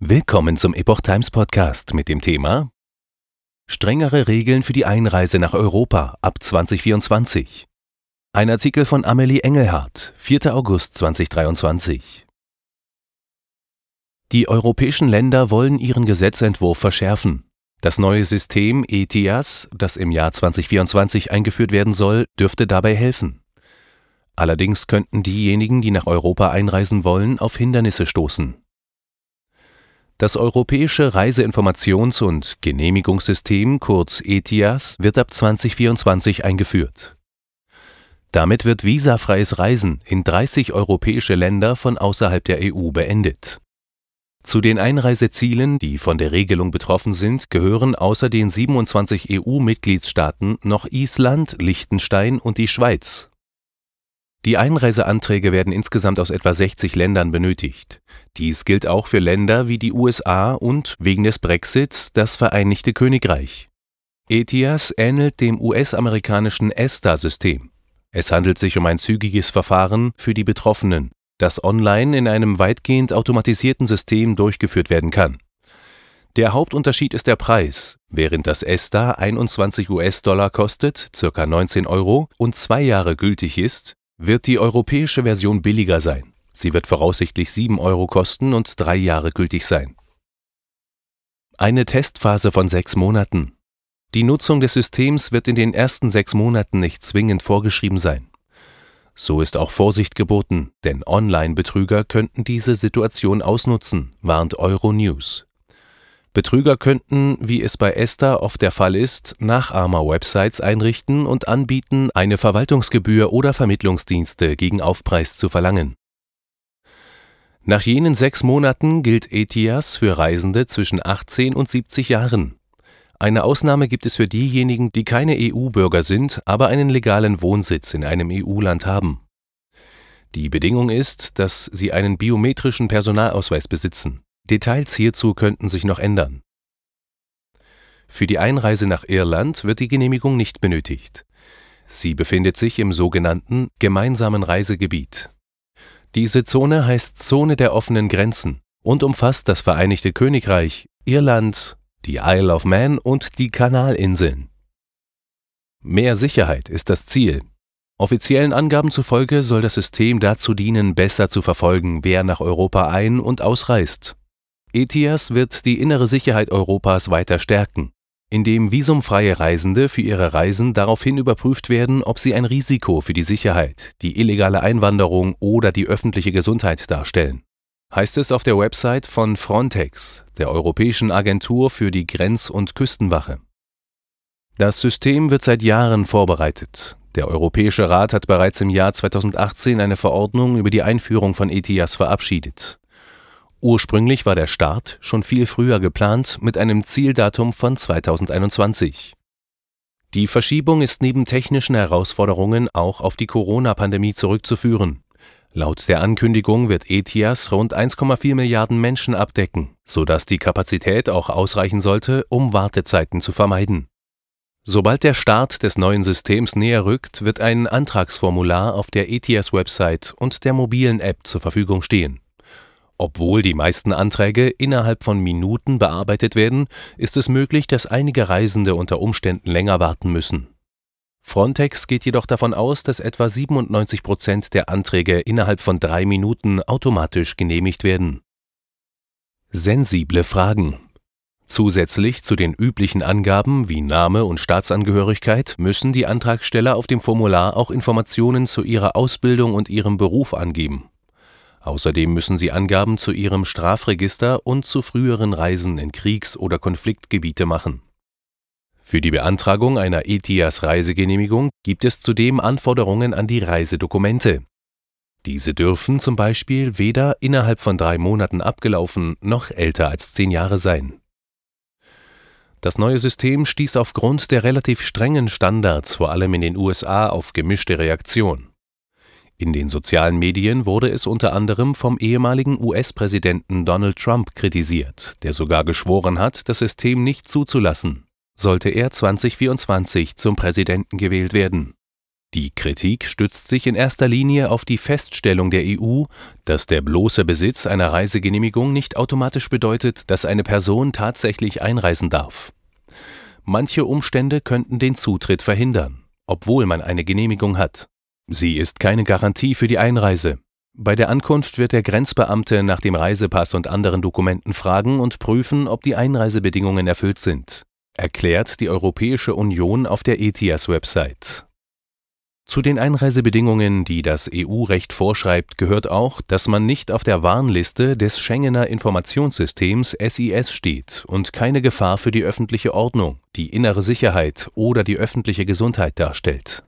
Willkommen zum Epoch Times Podcast mit dem Thema Strengere Regeln für die Einreise nach Europa ab 2024. Ein Artikel von Amelie Engelhardt, 4. August 2023. Die europäischen Länder wollen ihren Gesetzentwurf verschärfen. Das neue System ETIAS, das im Jahr 2024 eingeführt werden soll, dürfte dabei helfen. Allerdings könnten diejenigen, die nach Europa einreisen wollen, auf Hindernisse stoßen. Das europäische Reiseinformations- und Genehmigungssystem kurz ETIAS wird ab 2024 eingeführt. Damit wird visafreies Reisen in 30 europäische Länder von außerhalb der EU beendet. Zu den Einreisezielen, die von der Regelung betroffen sind, gehören außer den 27 EU-Mitgliedstaaten noch Island, Liechtenstein und die Schweiz die Einreiseanträge werden insgesamt aus etwa 60 Ländern benötigt. Dies gilt auch für Länder wie die USA und wegen des Brexits das Vereinigte Königreich. ETIAS ähnelt dem US-amerikanischen ESTA-System. Es handelt sich um ein zügiges Verfahren für die Betroffenen, das online in einem weitgehend automatisierten System durchgeführt werden kann. Der Hauptunterschied ist der Preis. Während das ESTA 21 US-Dollar kostet, ca. 19 Euro, und zwei Jahre gültig ist, wird die europäische Version billiger sein. Sie wird voraussichtlich 7 Euro kosten und drei Jahre gültig sein. Eine Testphase von sechs Monaten. Die Nutzung des Systems wird in den ersten sechs Monaten nicht zwingend vorgeschrieben sein. So ist auch Vorsicht geboten, denn Online-Betrüger könnten diese Situation ausnutzen, warnt Euronews. Betrüger könnten, wie es bei Esther oft der Fall ist, Nachahmer-Websites einrichten und anbieten, eine Verwaltungsgebühr oder Vermittlungsdienste gegen Aufpreis zu verlangen. Nach jenen sechs Monaten gilt ETIAS für Reisende zwischen 18 und 70 Jahren. Eine Ausnahme gibt es für diejenigen, die keine EU-Bürger sind, aber einen legalen Wohnsitz in einem EU-Land haben. Die Bedingung ist, dass sie einen biometrischen Personalausweis besitzen. Details hierzu könnten sich noch ändern. Für die Einreise nach Irland wird die Genehmigung nicht benötigt. Sie befindet sich im sogenannten gemeinsamen Reisegebiet. Diese Zone heißt Zone der offenen Grenzen und umfasst das Vereinigte Königreich, Irland, die Isle of Man und die Kanalinseln. Mehr Sicherheit ist das Ziel. Offiziellen Angaben zufolge soll das System dazu dienen, besser zu verfolgen, wer nach Europa ein- und ausreist. ETIAS wird die innere Sicherheit Europas weiter stärken, indem visumfreie Reisende für ihre Reisen daraufhin überprüft werden, ob sie ein Risiko für die Sicherheit, die illegale Einwanderung oder die öffentliche Gesundheit darstellen. Heißt es auf der Website von Frontex, der Europäischen Agentur für die Grenz- und Küstenwache. Das System wird seit Jahren vorbereitet. Der Europäische Rat hat bereits im Jahr 2018 eine Verordnung über die Einführung von ETIAS verabschiedet. Ursprünglich war der Start schon viel früher geplant mit einem Zieldatum von 2021. Die Verschiebung ist neben technischen Herausforderungen auch auf die Corona-Pandemie zurückzuführen. Laut der Ankündigung wird ETIAS rund 1,4 Milliarden Menschen abdecken, sodass die Kapazität auch ausreichen sollte, um Wartezeiten zu vermeiden. Sobald der Start des neuen Systems näher rückt, wird ein Antragsformular auf der ETIAS-Website und der mobilen App zur Verfügung stehen. Obwohl die meisten Anträge innerhalb von Minuten bearbeitet werden, ist es möglich, dass einige Reisende unter Umständen länger warten müssen. Frontex geht jedoch davon aus, dass etwa 97 Prozent der Anträge innerhalb von drei Minuten automatisch genehmigt werden. Sensible Fragen Zusätzlich zu den üblichen Angaben wie Name und Staatsangehörigkeit müssen die Antragsteller auf dem Formular auch Informationen zu ihrer Ausbildung und ihrem Beruf angeben. Außerdem müssen sie Angaben zu ihrem Strafregister und zu früheren Reisen in Kriegs- oder Konfliktgebiete machen. Für die Beantragung einer ETIAS-Reisegenehmigung gibt es zudem Anforderungen an die Reisedokumente. Diese dürfen zum Beispiel weder innerhalb von drei Monaten abgelaufen noch älter als zehn Jahre sein. Das neue System stieß aufgrund der relativ strengen Standards vor allem in den USA auf gemischte Reaktion. In den sozialen Medien wurde es unter anderem vom ehemaligen US-Präsidenten Donald Trump kritisiert, der sogar geschworen hat, das System nicht zuzulassen, sollte er 2024 zum Präsidenten gewählt werden Die Kritik stützt sich in erster Linie auf die Feststellung der EU, dass der bloße Besitz einer Reisegenehmigung nicht automatisch bedeutet, dass eine Person tatsächlich einreisen darf. Manche Umstände könnten den Zutritt verhindern, obwohl man eine Genehmigung hat. Sie ist keine Garantie für die Einreise. Bei der Ankunft wird der Grenzbeamte nach dem Reisepass und anderen Dokumenten fragen und prüfen, ob die Einreisebedingungen erfüllt sind, erklärt die Europäische Union auf der ETIAS-Website. Zu den Einreisebedingungen, die das EU-Recht vorschreibt, gehört auch, dass man nicht auf der Warnliste des Schengener Informationssystems SIS steht und keine Gefahr für die öffentliche Ordnung, die innere Sicherheit oder die öffentliche Gesundheit darstellt